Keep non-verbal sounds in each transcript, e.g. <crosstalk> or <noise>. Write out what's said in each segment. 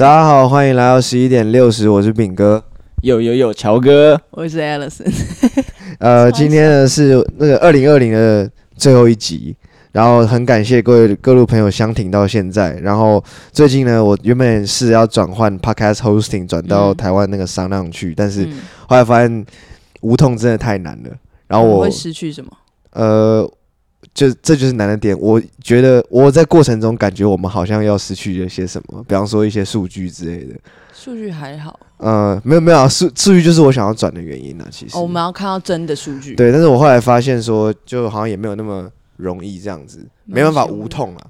大家好，欢迎来到十一点六十，我是炳哥，有有有，乔哥，我是 Alison。呃，今天呢是那个二零二零的最后一集，然后很感谢各位各路朋友相挺到现在。然后最近呢，我原本是要转换 Podcast Hosting 转到台湾那个 SoundOn 去，嗯、但是后来发现无痛真的太难了。然后我会失去什么？呃。就这就是难的点，我觉得我在过程中感觉我们好像要失去一些什么，比方说一些数据之类的。数据还好。呃，没有没有啊，数数据就是我想要转的原因呢、啊。其实、哦、我们要看到真的数据。对，但是我后来发现说，就好像也没有那么容易这样子，没办法无痛啊。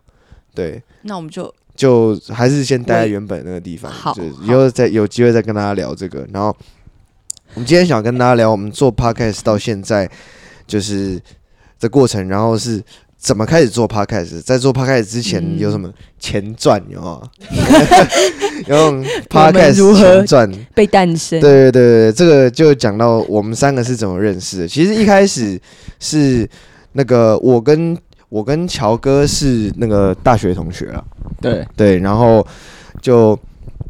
对。那我们就就还是先待在原本那个地方，好，就以后再有机会再跟大家聊这个。然后我们今天想跟大家聊，我们做 Podcast 到现在就是。的过程，然后是怎么开始做 Podcast？在做 Podcast 之前有什么前传？有啊，用 Podcast 如何前传被诞生？对对对，这个就讲到我们三个是怎么认识的。其实一开始是那个我跟我跟乔哥是那个大学同学啊，对对，然后就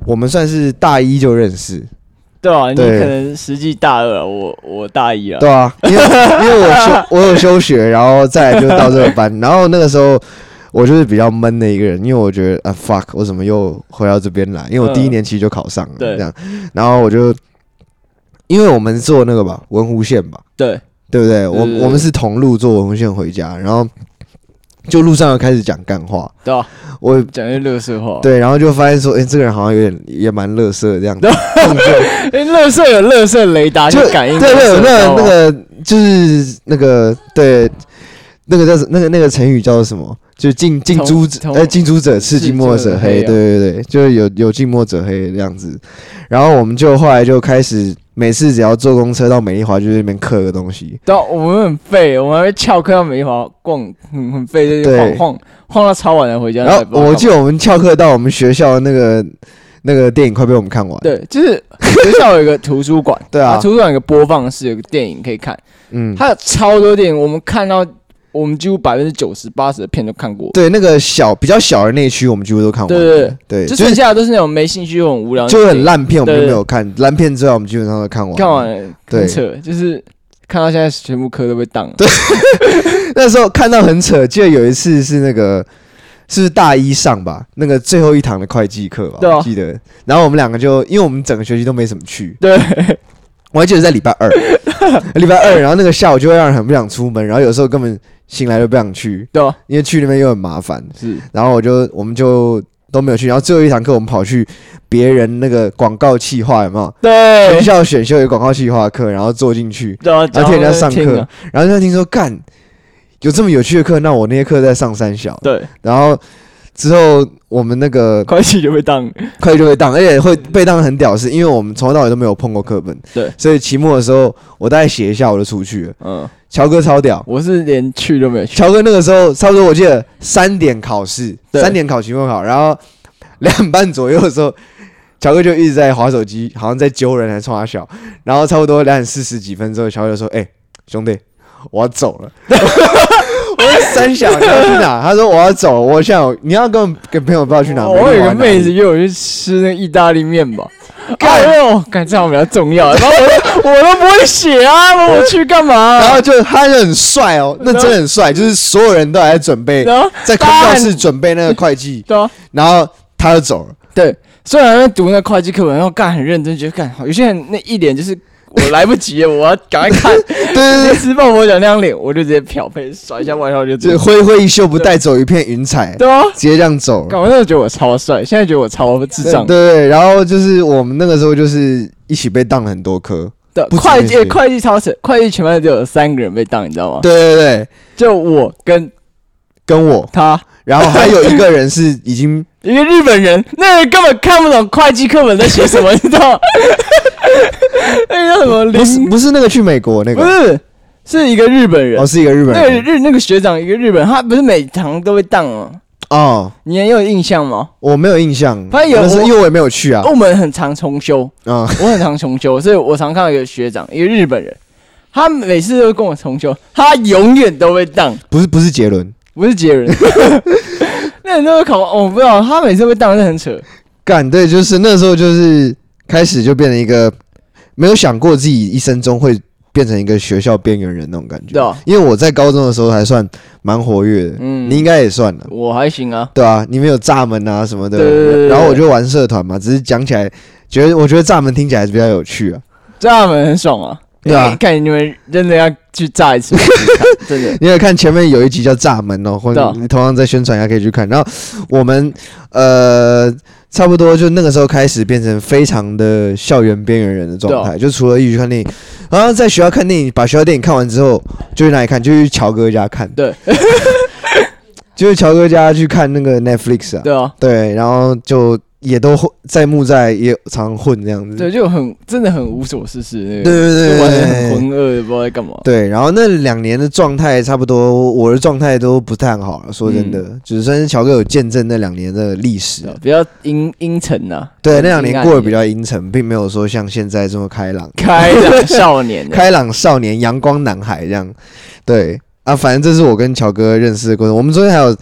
我们算是大一就认识。对啊，你可能实际大二，我我大一啊。对啊，因为因为我休 <laughs> 我有休学，然后再来就到这个班，然后那个时候我就是比较闷的一个人，因为我觉得啊 fuck，我怎么又回到这边来？因为我第一年其实就考上了，这样，然后我就因为我们做那个吧，文湖线吧，对对不对？我我们是同路坐文湖线回家，然后。就路上又开始讲干话，对啊，我讲一些乐色话，对，然后就发现说，哎、欸，这个人好像有点也蛮乐色这样子，<laughs> 哎，乐色有乐色雷达就感应，对对，那个那个就是那个对，那个叫那个那个成语叫做什么？就近近朱者，哎，近朱者赤，近墨者黑，对对对，就是有有近墨者黑这样子。然后我们就后来就开始。每次只要坐公车到美丽华，就在那边刻个东西。对，我们很废，我们还会翘课到美丽华逛，很很废，就晃晃晃到超晚才回家。然后我记得我们翘课到我们学校那个那个电影快被我们看完。对，就是学校有一个图书馆，<laughs> 对啊，图书馆有个播放室，有个电影可以看。嗯，它有超多电影，我们看到。我们几乎百分之九十八十的片都看过。对，那个小比较小的那区，我们几乎都看完。对对就剩下的都是那种没兴趣又很无聊，就很烂片，我们就没有看。烂片之外，我们基本上都看完。看完了，很扯，就是看到现在全部科都被当了。对，<laughs> 那时候看到很扯，记得有一次是那个是大一上吧，那个最后一堂的会计课吧，对啊，记得。然后我们两个就，因为我们整个学期都没怎么去。对。我还记得在礼拜二，<laughs> 礼拜二，然后那个下午就会让人很不想出门，然后有时候根本醒来都不想去，对，因为去那边又很麻烦，是，然后我就我们就都没有去，然后最后一堂课我们跑去别人那个广告企划有没有？对，学校选修有广告企划课，然后坐进去，然后听人家上课，然后就听说干有这么有趣的课，那我那些课在上三小，对，然后。之后我们那个会计就被当，会计就被当，而且会被当很屌，是因为我们从头到尾都没有碰过课本，对，所以期末的时候我大概写一下我就出去了。嗯，乔哥超屌，我是连去都没有去。乔哥那个时候差不多我记得三点考试，三点考期末考，然后两点半左右的时候，乔哥就一直在划手机，好像在揪人还冲他笑，然后差不多两点四十几分之后，乔哥就说：“哎，兄弟，我要走了。” <laughs> 三小你要去哪？他说我要走，我想你要跟跟朋友不知道去哪。我有个妹子约我去吃那个意大利面吧。哎呦，感觉这样比较重要。然后我我都不会写啊，我去干嘛？然后就他就很帅哦，那真的很帅，就是所有人都还在准备，在考试准备那个会计。对啊。然后他就走了。对，虽然在读那会计课本，然后干很认真，觉得干好。有些人那一脸就是。我来不及了，我要赶快看。对 <laughs> 对对，吃爆我讲那张脸，我就直接漂飞甩一下外套就走。挥挥衣袖不带走一片云彩。对啊，直接这样走。我那时候觉得我超帅，现在觉得我超智障。对对，然后就是我们那个时候就是一起被当了很多科。对，会计会计超神，会计全班只有三个人被当，你知道吗？对对对，就我跟跟我他，然后还有一个人是已经 <laughs> 一个日本人，那个根本看不懂会计课本在写什么，你知道吗？<laughs> <laughs> 那个什么？不是不是那个去美国那个，不是，是一个日本人。哦，是一个日本人。那个日那个学长，一个日本人，他不是每堂都会当吗？哦，你还有印象吗？我没有印象，反正有，因为我也没有去啊。我们很常重修啊，我很常重修，所以我常看到一个学长，一个日本人，他每次都跟我重修，他永远都会当。不是不是杰伦，不是杰伦，<laughs> 那人都会考，我不知道，他每次会当，是很扯。干对，就是那时候就是开始就变成一个没有想过自己一生中会变成一个学校边缘人那种感觉。对啊，因为我在高中的时候还算蛮活跃的，嗯，你应该也算了，我还行啊。对啊，你们有炸门啊什么的，对对对对，然后我就玩社团嘛，只是讲起来觉得我觉得炸门听起来还是比较有趣啊，炸门很爽啊。对啊，看你们真的要去炸一次，<laughs> 真的。<laughs> 你有看前面有一集叫《炸门》哦，或者你同样在宣传一下可以去看。然后我们呃，差不多就那个时候开始变成非常的校园边缘人的状态，就除了一起去看电影，然后在学校看电影，把学校电影看完之后，就去哪里看？就去乔哥家看。对，<laughs> 就是乔哥家去看那个 Netflix 啊。对啊，对，然后就。也都在木在也常混这样子，对，就很真的很无所事事，那个，对对对，完全很浑噩，不知道在干嘛。对，然后那两年的状态差不多，我的状态都不太好了。说真的，嗯、就是乔哥有见证那两年的历史，比较阴阴沉呐。对，那两年过得比较阴沉，并没有说像现在这么开朗，开朗少年，<laughs> 开朗少年，阳光男孩这样。对啊，反正这是我跟乔哥认识的过程。我们昨天还有。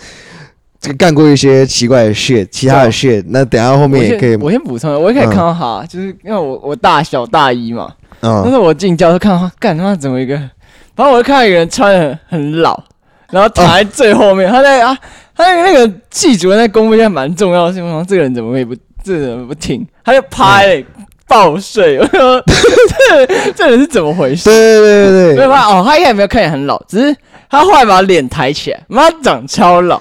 干过一些奇怪的 shit，其他的 shit，那等下后面也可以。我先补充，我也可以看到他，就是因为我我大小大一嘛，但是我进教室看到他，干他妈怎么一个，反正我就看到一个人穿的很老，然后躺在最后面，他在啊，他那个那个系主任在公布一件蛮重要的事情，我说这个人怎么会不，这个人不听，他就拍爆睡，我 <laughs> 说这这人是怎么回事？对对对对。对，没有哦，他一开始没有看起来很老，只是他后来把脸抬起来，妈长超老。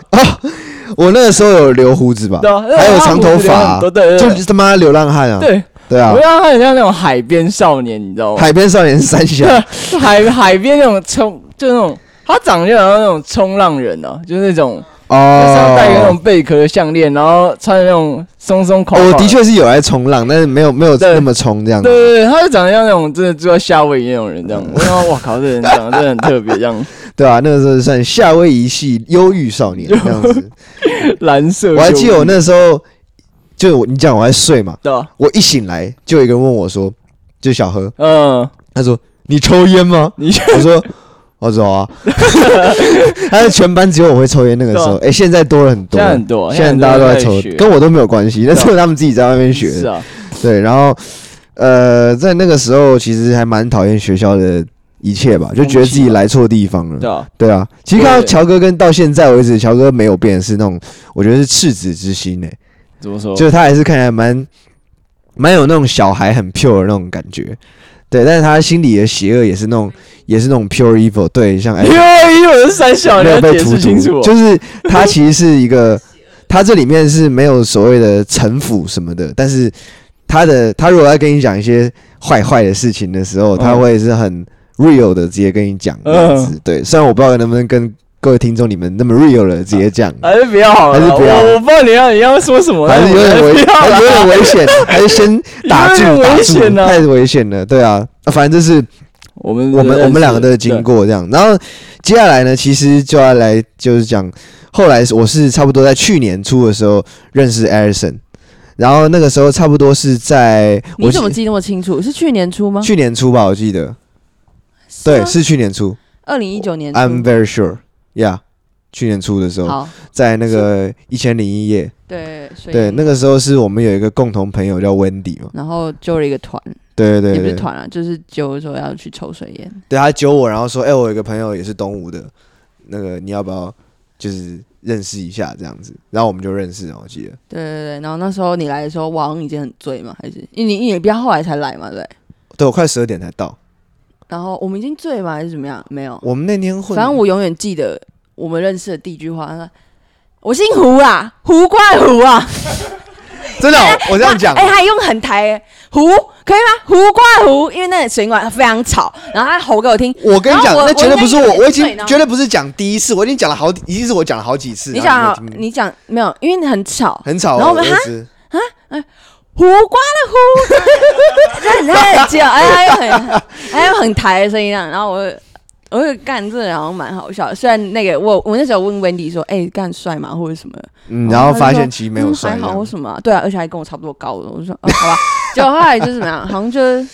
<laughs> 我那个时候有留胡子吧，还有长头发，就是他妈流浪汉啊！对对啊，流浪汉很像那种海边少年，你知道吗？海边少年是三小，<laughs> 海海边那种冲，就那种他长得就好像那种冲浪人啊，就是那种哦，戴一个那种贝壳项链，然后穿那种松松垮。我的确是有在冲浪，但是没有没有那么冲这样。对对对，他就长得像那种真的住在夏威夷那种人这样。<laughs> 我说哇靠，这人长得真的很特别这样。对啊，那个时候算夏威夷系忧郁少年 <laughs> 这样子，蓝色。我还记得我那时候，就你讲我在睡嘛，对啊，我一醒来就有一个人问我说，就小何，嗯，他说你抽烟吗？你我说我走啊，<laughs> 他是全班只有我会抽烟那个时候，哎，现在多了很多，现在很多，现在大家都在抽，跟我都没有关系，那是他们自己在外面学的，是啊，对，然后呃，在那个时候其实还蛮讨厌学校的。一切吧，就觉得自己来错地方了。对啊，对啊。其实看到乔哥跟到现在为止，乔哥没有变，是那种我觉得是赤子之心诶。怎么说？就是他还是看起来蛮蛮有那种小孩很 pure 的那种感觉。对，但是他心里的邪恶也是那种也是那种 pure evil。对，像 <laughs> pure evil 是三小，你要解释清楚。就是他其实是一个，他这里面是没有所谓的城府什么的，但是他的他如果要跟你讲一些坏坏的事情的时候，他会是很。Real 的直接跟你讲这样子，对，虽然我不知道能不能跟各位听众你们那么 real 的直接讲，还是不要好了，还是不要。我不知道你要你要说什么，还是有点危，还是有点危险，<laughs> 还是先打住，打住，太危险了，对啊，反正就是我们我们我们两个的经过这样，然后接下来呢，其实就要来就是讲，后来我是差不多在去年初的时候认识 Alison，然后那个时候差不多是在，你怎么记那么清楚？是去年初吗？去年初吧，我记得。对，是去年初，二零一九年。I'm very sure, yeah，去年初的时候，在那个一千零一夜。对，对，那个时候是我们有一个共同朋友叫 Wendy 嘛，然后揪了一个团。对对对，也不是团啊，就是揪说要去抽水烟。对，他揪我，然后说：“哎，我有一个朋友也是东吴的，那个你要不要就是认识一下这样子？”然后我们就认识了，我记得。对对对，然后那时候你来的时候，王已经很醉嘛，还是因为你你比较后来才来嘛，对？对，我快十二点才到。然后我们已经醉吗？还是怎么样？没有。我们那天混。反正我永远记得我们认识的第一句话，他说：“我姓胡啊，胡怪胡啊。<laughs> ”真的，<laughs> 我这样讲。哎，还用很台胡可以吗？胡怪胡，因为那个水管非常吵，然后他吼给我听。我跟你讲，那绝对不是我，我已经绝对不是讲第一次，我已经讲了好，已经是我讲了好几次。你讲，你讲没有？因为你很吵，很吵。然后我们哈啊啊。胡瓜的胡，这很很叫，哎，还有很还有很抬的声音啊。然后我我会干这，然后蛮好笑。虽然那个我我那时候问 Wendy 说，哎，干帅吗？或者什么？嗯，然后发现其实没有帅，还好或什么？对啊，而且还跟我差不多高的。我说，好吧。结果后来就是怎么样？好像就是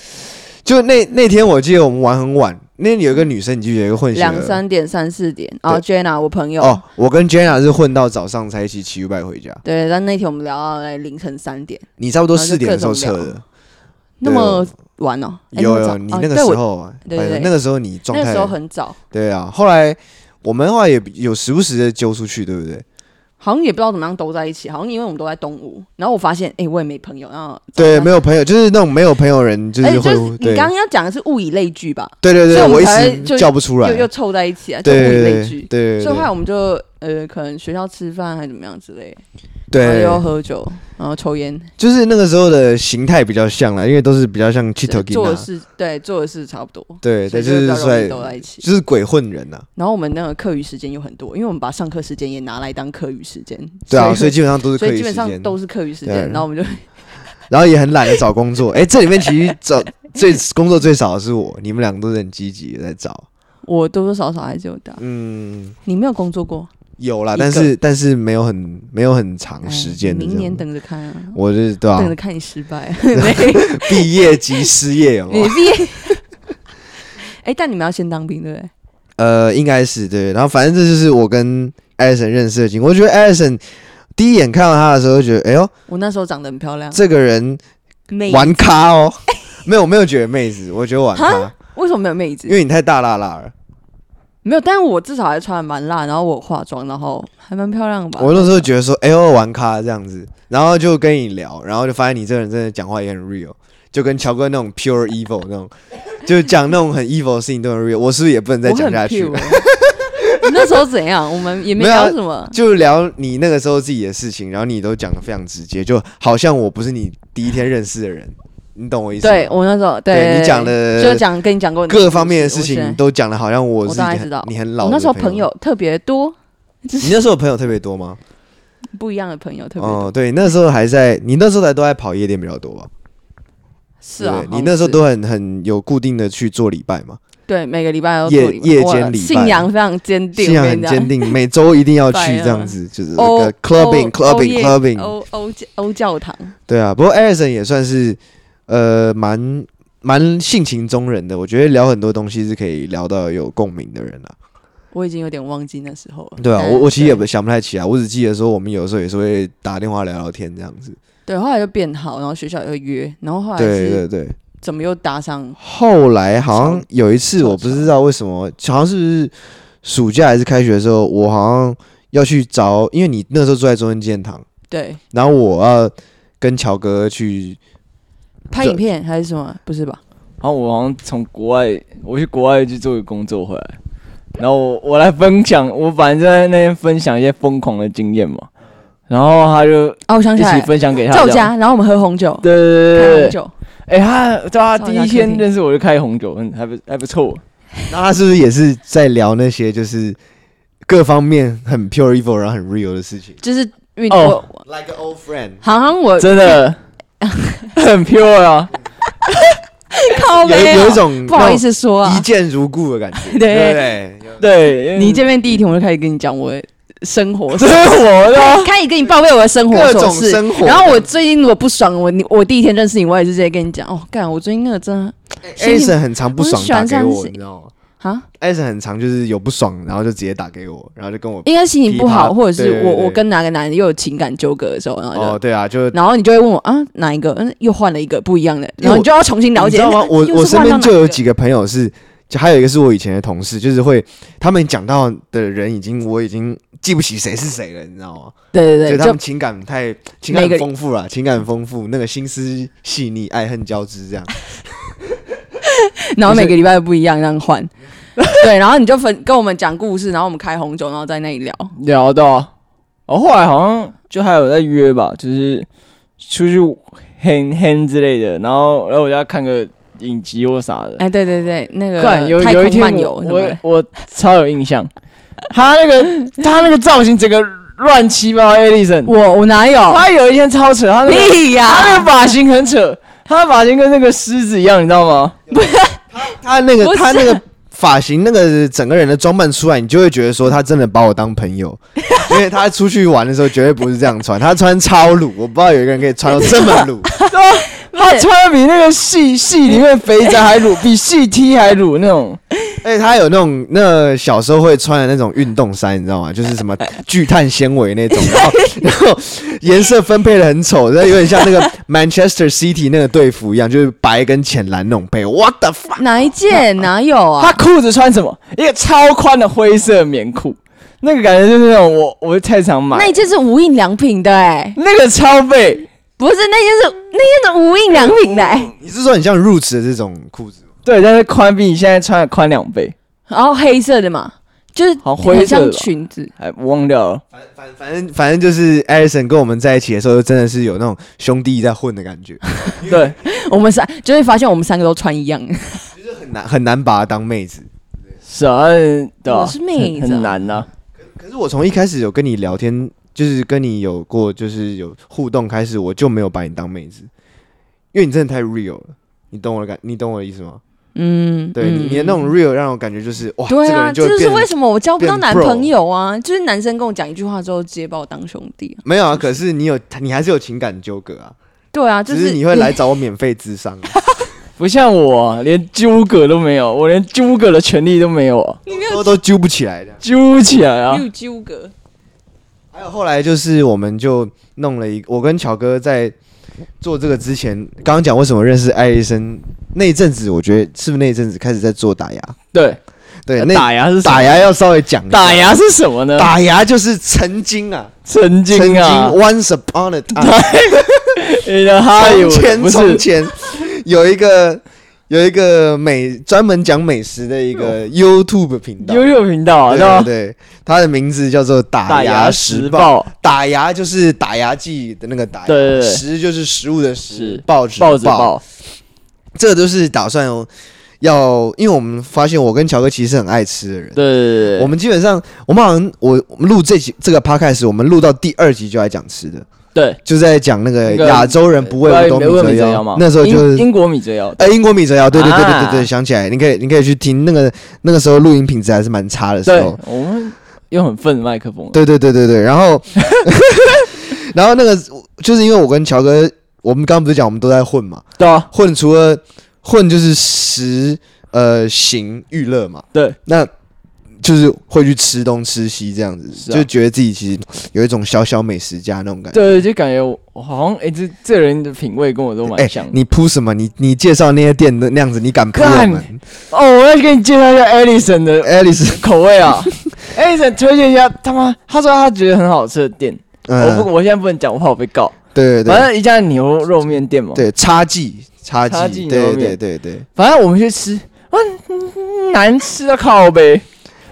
就那那天我记得我们玩很晚。那有一个女生，你记得？有一个混血两三点、三四点，啊 Jenna 我朋友。哦，我跟 Jenna 是混到早上才一起骑 U-bike 回家。对，但那天我们聊到来凌晨三点，你差不多四点的时候撤的，那么晚哦？有有，你那个时候，对对，那个时候你状态那个时候很早，对啊。后来我们的话也有时不时的揪出去，对不对？好像也不知道怎么样都在一起，好像因为我们都在东吴，然后我发现，哎，我也没朋友，然后对，没有朋友，就是那种没有朋友人，就是会。你刚刚要讲的是物以类聚吧？对对对，所以我一时叫不出来，又又凑在一起啊，就物以类聚。对，所以后来我们就呃，可能学校吃饭还是怎么样之类。对，又要喝酒，然后抽烟，就是那个时候的形态比较像了，因为都是比较像气头做的事，对，做的事差不多。对，对，就是在都在一起，就是鬼混人呐。然后我们那个课余时间又很多，因为我们把上课时间也拿来当课余时间。对啊，所以基本上都是课余时间，基本上都是课余时间。然后我们就，<laughs> 然后也很懒得找工作。哎，这里面其实找 <laughs> 最工作最少的是我，你们两个都是很积极的在找。我多多少少还是有的。嗯，你没有工作过？有啦，但是但是没有很没有很长时间。明年等着看啊！我是对吧？等着看你失败，<laughs> 毕业即失业哦。你毕业？<laughs> 哎，但你们要先当兵对不对？呃，应该是对。然后反正这就是我跟艾森认识的经过。我觉得艾森第一眼看到他的时候，觉得哎呦，我那时候长得很漂亮。这个人玩咖哦，<laughs> 没有没有觉得妹子，我觉得玩咖。为什么没有妹子？因为你太大辣辣了。没有，但是我至少还穿的蛮辣，然后我化妆，然后还蛮漂亮的吧。我那时候觉得说，哎呦，玩咖这样子，然后就跟你聊，然后就发现你这个人真的讲话也很 real，就跟乔哥那种 pure evil 那种，就讲那种很 evil 的事情都很 real。我是不是也不能再讲下去了？你那时候怎样？我们也没聊什么，就聊你那个时候自己的事情，然后你都讲的非常直接，就好像我不是你第一天认识的人。你懂我意思？对我那时候，对你讲的，就讲跟你讲过各方面的事情，都讲的好像我是你很老。我那时候朋友特别多，<laughs> 你那时候朋友特别多吗？不一样的朋友特别多。哦，对，那时候还在，你那时候还都在跑夜店比较多吧？是啊，你那时候都很很有固定的去做礼拜嘛？对，每个礼拜都夜夜间礼拜，信仰非常坚定，信仰很坚定，每周一定要去 <laughs> 这样子，就是那个 clubbing clubbing clubbing 欧欧欧教堂。对啊，不过艾森也算是。呃，蛮蛮性情中人的，我觉得聊很多东西是可以聊到有共鸣的人啊。我已经有点忘记那时候了。对啊，我我其实也不想不太起来，我只记得说我们有时候也是会打电话聊聊天这样子。对，后来就变好，然后学校也会约，然后后来对对对，怎么又搭上？后来好像有一次，我不知道为什么，好像是暑假还是开学的时候，我好像要去找，因为你那时候住在中正纪念堂，对，然后我要跟乔哥去。拍影片还是什么？不是吧？然后我好像从国外，我去国外去做个工作回来，然后我我来分享，我反正在那边分享一些疯狂的经验嘛。然后他就哦，我想起来，一起分享给他，在我家，然后我们喝红酒，对对对对，红酒。哎，他对他，第一天认识我就开红酒，嗯，还不还不错。那他是不是也是在聊那些就是各方面很 pure evil 然后很 real 的事情？就是哦，like an old friend，好像我真的。<laughs> 很 pure 啊，<laughs> 有有一种不好意思说啊，一见如故的感觉。对。对对，你见面第一天我就开始跟你讲我的生活，生活的，开始跟你报备我的生活各种琐事。然后我最近如果不爽，我你我第一天认识你，我也是直接跟你讲哦，干，我最近那个真的，Ason 很常不爽打给我，你知道吗？啊，艾森很长，就是有不爽，然后就直接打给我，然后就跟我应该心情不好，或者是我我跟哪个男人又有情感纠葛的时候，然后哦对啊，就然后你就会问我啊哪一个，嗯又换了一个不一样的，然后你就要重新了解。<laughs> 你知道吗？我我身边就有几个朋友是，就还有一个是我以前的同事，就是会他们讲到的人已经我已经记不起谁是谁了，你知道吗？对对对，就他们情感太情感丰富了，情感丰富，那个心思细腻，爱恨交织这样。<laughs> 然后每个礼拜都不一样，这样换。<laughs> 对，然后你就分跟我们讲故事，然后我们开红酒，然后在那里聊聊到，然后后来好像就还有在约吧，就是出去 hang hang 之类的，然后然后我就要看个影集或啥的。哎，对对对，那个有有一天我我，我超有印象，他那个他那个造型整个乱七八糟。Alison，我我哪有？他有一天超扯，他那个呀，他那个发型很扯，他的发型跟那个狮子一样，你知道吗？不 <laughs> 是他他那个他那个。发型那个整个人的装扮出来，你就会觉得说他真的把我当朋友，<laughs> 因为他出去玩的时候绝对不是这样穿，他穿超鲁，我不知道有一个人可以穿到这么鲁，<laughs> 他穿的比那个戏戏里面肥宅还鲁，比戏 T 还鲁那种。<laughs> 哎，他有那种那小时候会穿的那种运动衫，你知道吗？就是什么 <laughs> 聚碳纤维那种，然后 <laughs> 然后颜色分配的很丑，然后有点像那个 Manchester City 那个队服一样，就是白跟浅蓝那种配。What the fuck？哪一件？哪有啊？他裤子穿什么？一个超宽的灰色棉裤，那个感觉就是那种我我太常买。那一件是无印良品的哎，那个超背。不是，那件是那件是无印良品的。你是说很像 Roots 的这种裤子？对，但是宽比你现在穿的宽两倍。然后黑色的嘛，就是很像裙子。哎，我忘掉了。反反反正反正就是 Alison 跟我们在一起的时候，真的是有那种兄弟在混的感觉。<laughs> 对，我们三就会发现我们三个都穿一样，就是很难很难把她当妹子。是啊，我是妹子，很难呐。可是我从一开始有跟你聊天。就是跟你有过，就是有互动开始，我就没有把你当妹子，因为你真的太 real 了，你懂我的感，你懂我的意思吗？嗯，对，你你的那种 real 让我感觉就是哇，对啊，这就是为什么我交不到男朋友啊？就是男生跟我讲一句话之后，直接把我当兄弟。没有啊，可是你有，你还是有情感纠葛啊。对啊，就是你会来找我免费智商，<laughs> 不像我连纠葛都没有，我连纠葛的权利都没有啊，你都都揪不起来的，揪不起来啊，有纠葛。还有后来就是，我们就弄了一，我跟乔哥在做这个之前，刚刚讲为什么认识艾莉森那一阵子，我觉得是不是那一阵子开始在做打牙？对对，那打牙是打牙要稍微讲，打牙是什么呢？打牙就是曾经啊，曾经啊，Once upon a time，<laughs> 从前从前有一个。有一个美专门讲美食的一个 YouTube 频道，YouTube 频道啊，对对，它的名字叫做打牙时报，打牙就是打牙祭的那个打牙，对，食就是食物的食，报纸报纸报，这个都是打算要，因为我们发现我跟乔哥其实是很爱吃的人，对对对，我们基本上我们好像我我们录这集这个 Podcast，我们录到第二集就来讲吃的。对，就在讲那个亚洲人不为五斗米折腰嘛。那时候就是英国米折腰，哎，英国米折腰，对对对对对对，想起来，你可以你可以去听那个那个时候录音品质还是蛮差的时候。我们用很笨的麦克风。对对对对对，然后 <laughs> 然后那个就是因为我跟乔哥，我们刚刚不是讲我们都在混嘛？对啊，混除了混就是食呃行娱乐嘛。对，那。就是会去吃东吃西这样子，就觉得自己其实有一种小小美食家那种感觉。对，就感觉我好像哎，这这人的品味跟我都蛮像。你铺什么？你你介绍那些店的那样子，你敢铺吗？哦，我要给你介绍一下 Alison 的 Alison 口味啊。<laughs> Alison 推荐一下他妈，他说他觉得很好吃的店。我不，我现在不能讲，我怕我被告。对对对，反正一家牛肉面店嘛。对，叉记叉记，对对对对。反正我们去吃，啊，难吃的靠北。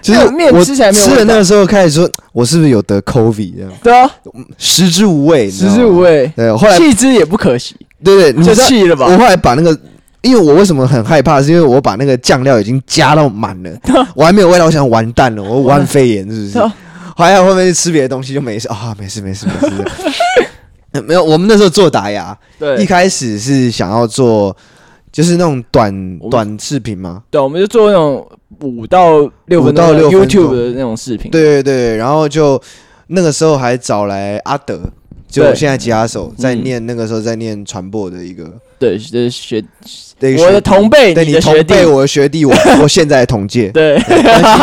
其实我吃起来没有吃的那个时候开始说，我是不是有得 COVID 这样？对啊，食之无味，食之无味。对，后来弃之也不可惜。对对，你就弃了吧。我后来把那个，因为我为什么很害怕，是因为我把那个酱料已经加到满了，<laughs> 我还没有味道，我想完蛋了，我武汉肺炎是不是？<laughs> 还好后面去吃别的东西就没事啊，没事没事没事。<laughs> 没有，我们那时候做打牙，对，一开始是想要做。就是那种短短视频吗？对，我们就做那种五到六分钟 YouTube 的那种视频。对对对，然后就那个时候还找来阿德，就现在吉他手在念，那个时候在念传播的一个。对，就是学我的同辈，对，你同辈，我的学弟，我 <laughs> 我现在的同届。对，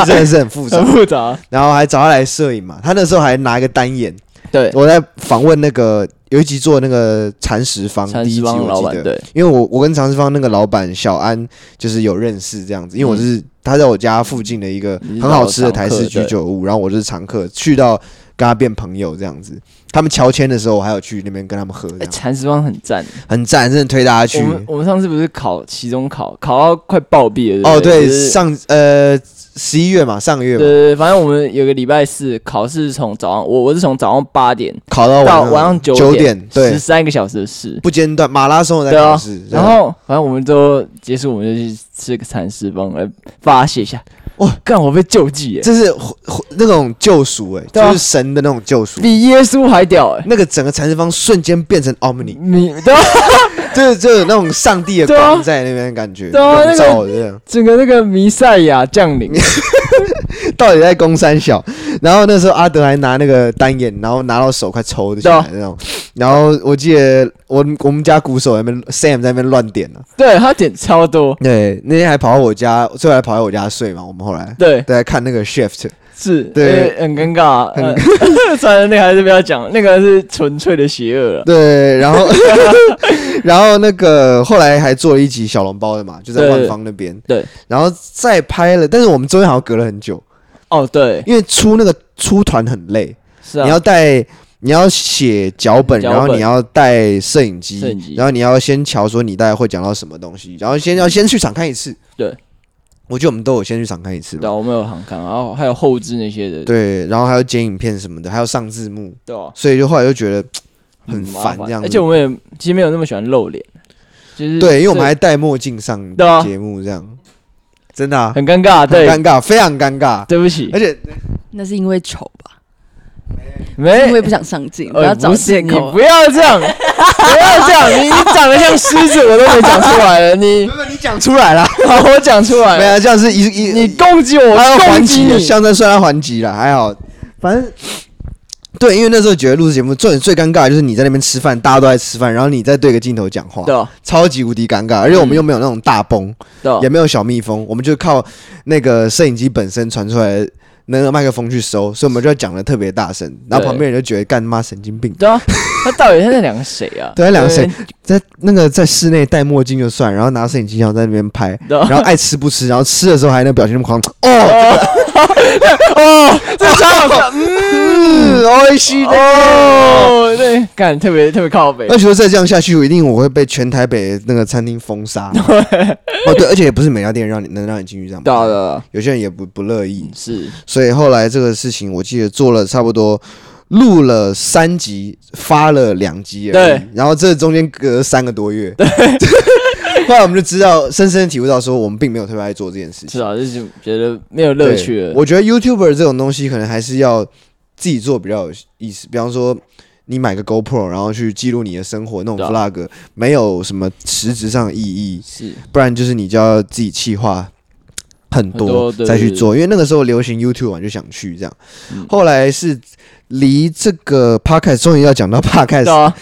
真的是很复杂，很复杂。然后还找他来摄影嘛，他那时候还拿一个单眼。对，我在访问那个。有一集做那个蚕食坊，第一集我记得，对，因为我我跟蚕食坊那个老板小安就是有认识这样子，因为我是他在我家附近的一个很好吃的台式居酒屋，然后我就是常客，去到跟他变朋友这样子。他们乔迁的时候，我还有去那边跟他们喝。蚕食坊很赞，很赞，真的推大家去。我们我们上次不是考期中考，考到快暴毙了。哦，对，上呃。十一月嘛，上个月嘛。对对对，反正我们有个礼拜四考试，从早上我我是从早上八点考到晚上九点，九点，对，十三个小时的试，不间断，马拉松的在考试。然后反正我们都结束，我们就去吃个蚕食坊来发泄一下。哇，干我被救济耶！这是那种救赎哎，就是神的那种救赎，比耶稣还屌哎！那个整个蚕食方瞬间变成奥姆尼，你对吧？<laughs> 就就有那种上帝的光在那边感觉，光照这样，整个那个弥赛亚降临，<laughs> 到底在攻三小？然后那时候阿德还拿那个单眼，然后拿到手快抽的起来那种，然后我记得我我们家鼓手在那边 Sam 在那边乱点呢，对他点超多，对，那天还跑到我家，最后还跑到我家睡嘛。我们后来。对。对看那个 Shift，是对，很尴尬，很 <laughs> 算了，那个还是不要讲，那个是纯粹的邪恶了。对，然后 <laughs> 然后那个后来还做了一集小笼包的嘛，就在万方那边，对，然后再拍了，但是我们中间好像隔了很久。哦，对，因为出那个出团很累，是啊，你要带，你要写脚本，然后你要带摄影机，然后你要先瞧说你大概会讲到什么东西，然后先要先去场看一次。对，我觉得我们都有先去场看一次。对，我们有场看，然后还有后置那些的。对，然后还有剪影片什么的，还有上字幕。对啊，所以就后来就觉得 <tsk> 很烦这样子。而且我们也其实没有那么喜欢露脸，就是对，因为我们还戴墨镜上节目这样。真的、啊、很尴尬，对，尴尬，非常尴尬。对不起，而且那是因为丑吧？没，没因为不想上镜，不要找借口。不要这样，<laughs> 不要这样，你你长得像狮子，我都没讲出来了。你，你讲出来了，好，我讲出来了。没有，这样是一一你攻击我，他要还击你，象征算他还击了，还好，反正。对，因为那时候觉得录制节目最最尴尬的就是你在那边吃饭，大家都在吃饭，然后你在对个镜头讲话，对，超级无敌尴尬。而且我们又没有那种大崩，对，也没有小蜜蜂，我们就靠那个摄影机本身传出来那个麦克风去收，所以我们就要讲的特别大声，然后旁边人就觉得干妈神经病。对啊，他到底他在两个谁啊？<laughs> 对，两个谁？在那个在室内戴墨镜就算，然后拿摄影机然后在那边拍，<laughs> 然后爱吃不吃，然后吃的时候还那表情那么狂，哦 <laughs> 哦，这超好笑，嗯，哦，西哦，对，干特别特别靠北。那觉得再这样下去，我一定我会被全台北那个餐厅封杀。哦，对，而且也不是每家店让你能让你进去这样。有些人也不不乐意。是，所以后来这个事情，我记得做了差不多录了三集，发了两集而已。对，然后这中间隔了三个多月。对。<laughs> 后来我们就知道，深深的体会到，说我们并没有特别爱做这件事情。是啊，就是觉得没有乐趣了。我觉得 YouTuber 这种东西，可能还是要自己做比较有意思。比方说，你买个 GoPro，然后去记录你的生活，那种 Vlog，没有什么实质上的意义。是，不然就是你就要自己企划很多再去做。因为那个时候流行 YouTube 嘛，就想去这样。后来是离这个 Podcast 终于要讲到 Podcast，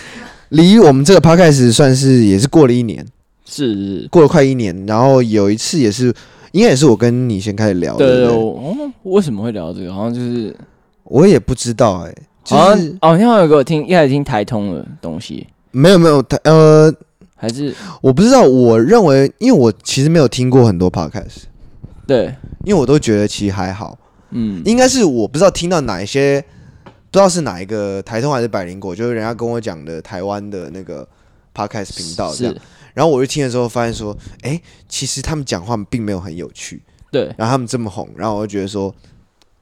离我们这个 Podcast 算是也是过了一年。是，是过了快一年，然后有一次也是，应该也是我跟你先开始聊的。对，哦，为什么会聊这个？好像就是我也不知道哎、欸，就是哦，你好像有给我听，一开始听台通的东西，没有没有台呃，还是我不知道。我认为，因为我其实没有听过很多 podcast，对，因为我都觉得其实还好，嗯，应该是我不知道听到哪一些，不知道是哪一个台通还是百灵果，就是人家跟我讲的台湾的那个 podcast 频道这样。然后我就听的时候发现说，哎，其实他们讲话并没有很有趣，对。然后他们这么红，然后我就觉得说，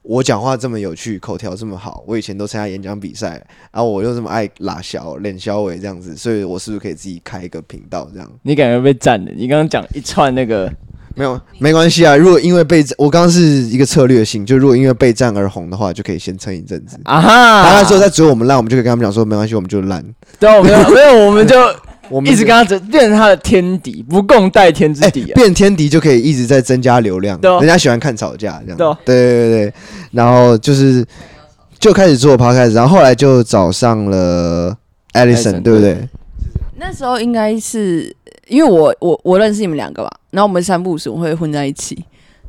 我讲话这么有趣，口条这么好，我以前都参加演讲比赛，然后我又这么爱拉小脸小伟这样子，所以我是不是可以自己开一个频道这样？你感觉被赞了？你刚刚讲一串那个没有，没关系啊。如果因为被我刚刚是一个策略性，就如果因为备战而红的话，就可以先撑一阵子啊哈。然后之后再追我们烂，我们就可以跟他们讲说，没关系，我们就烂。对啊，没有 <laughs> 没有，我们就。我们一直跟他变成他的天敌，不共戴天之敌、啊欸。变天敌就可以一直在增加流量，哦、人家喜欢看吵架这样。对、哦、对对对，然后就是就开始做 podcast，然后后来就找上了 Alison，对不对？那时候应该是因为我我我认识你们两个吧，然后我们三不五时会混在一起，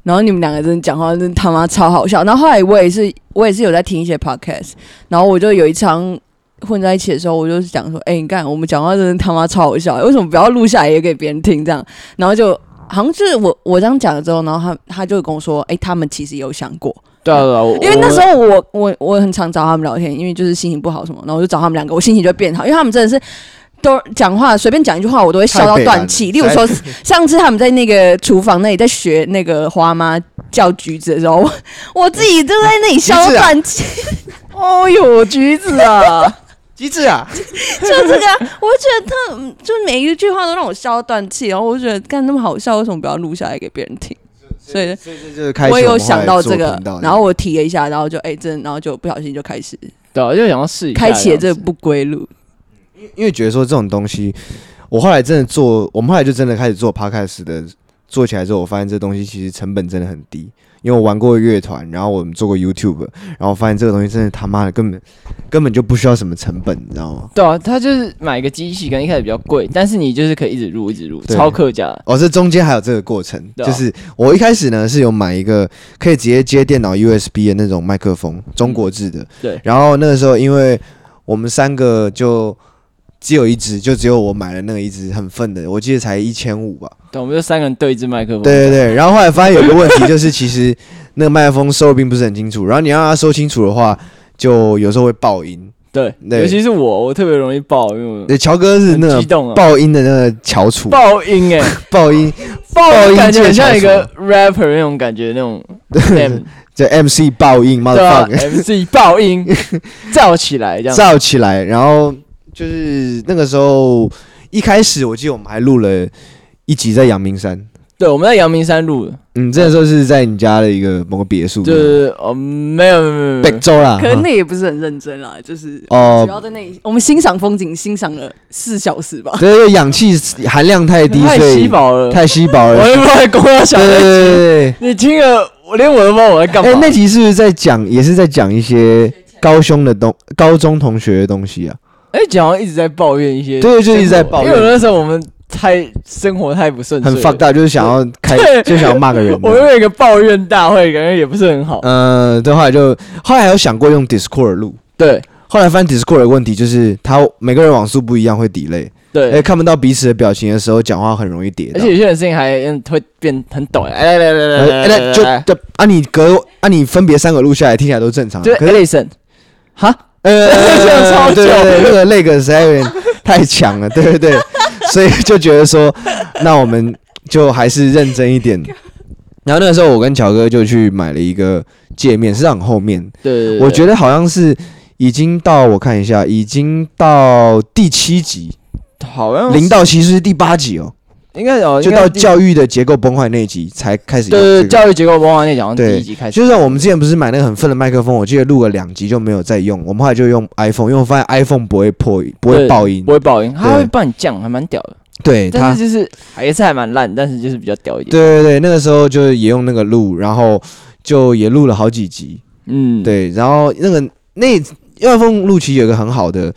然后你们两个真的讲话真他妈超好笑。然后后来我也是我也是有在听一些 podcast，然后我就有一场。混在一起的时候，我就讲说：“哎、欸，你看我们讲话真的他妈超好笑，为什么不要录下来也给别人听？这样，然后就好像就是我我这样讲了之后，然后他他就跟我说：哎、欸，他们其实有想过，对啊对啊，因为那时候我我我很常找他们聊天，因为就是心情不好什么，然后我就找他们两个，我心情就会变好，因为他们真的是都讲话随便讲一句话，我都会笑到断气。例如说上次他们在那个厨房那里在学那个花妈叫橘子的时候，<laughs> 我，自己就在那里笑到断气。哦呦，橘子啊！机智啊，<laughs> 就这个，我觉得他就每一句话都让我笑到断气，然后我就觉得干那么好笑，为什么不要录下来给别人听？所以，所以我也有想到这个，然后我提了一下，然后就哎、欸，真的，然后就不小心就开始，对、啊，就想要试一下，开启了这个不归路。因为觉得说这种东西，我后来真的做，我们后来就真的开始做 podcast 的，做起来之后，我发现这东西其实成本真的很低。因为我玩过乐团，然后我们做过 YouTube，然后发现这个东西真的他妈的根本根本就不需要什么成本，你知道吗？对啊，他就是买个机器，可能一开始比较贵，但是你就是可以一直录一直录，超客家。哦，这中间还有这个过程，啊、就是我一开始呢是有买一个可以直接接电脑 USB 的那种麦克风，中国制的。对。然后那个时候，因为我们三个就只有一只，就只有我买了那个一只很粪的，我记得才一千五吧。对，我们就三个人对一支麦克风。对对对。然后后来发现有个问题，就是其实那个麦克风收的并不是很清楚，然后你让它收清楚的话，就有时候会爆音。对，对，尤其是我，我特别容易爆，因为对，乔哥是那个爆音的那个翘楚，爆音哎，<laughs> 爆音，爆音感觉很像一个 rapper 那种感觉，那种叫 MC <laughs> 爆音嘛，对吧？MC 爆音，<laughs> 燥起来这样，燥起来，然后就是那个时候一开始，我记得我们还录了一集在阳明山。对，我们在阳明山录的。嗯，这个时候是在你家的一个某个别墅。就是哦，没有没有没有，北周啦。可能那也不是很认真啦，就是哦，主要在那里，我们欣赏风景，欣赏了四小时吧。对，因为氧气含量太低，<laughs> 太稀薄了，太稀薄了。我也不会跟我讲。对对对，你听了，我连我都不知道我在干嘛。哎，那集是不是在讲，也是在讲一些高中的东，高中同学的东西啊？哎，讲一直在抱怨一些，对，就一直在抱怨。因为那时候我们。太生活太不顺，很 fucked up，就是想要 <laughs> 开，就想要骂个人。我有一个抱怨大会，感觉也不是很好。嗯，对，后来就后来还有想过用 Discord 录，对。后来发现 Discord 的问题就是，他每个人网速不一样，会 delay。对，哎，看不到彼此的表情的时候，讲话很容易叠。而且有些人声音还会变很抖。哎来来来来来，就就啊，你隔啊，你分别三个录下来，听起来都正常。就 listen，哈，呃，对对对，那个那个实在有点太强了，对对对。所以就觉得说，那我们就还是认真一点。然后那个时候，我跟乔哥就去买了一个界面，是很后面。对，对，对，我觉得好像是已经到，我看一下，已经到第七集，好像零到七是第八集哦。应该有，就到教育的结构崩坏那一集才开始。对对，教育结构崩坏那集好像第一集开始。就是我们之前不是买那个很粪的麦克风，我记得录了两集就没有再用。我们后来就用 iPhone，因为我发现 iPhone 不会破音，不会爆音，不会爆音，它会帮你降，还蛮屌的。对，但是就是也是还蛮烂，但是就是比较屌一点。对对对，那个时候就是也用那个录，然后就也录了好几集。嗯，对，然后那个那 iPhone 录其实有一个很好的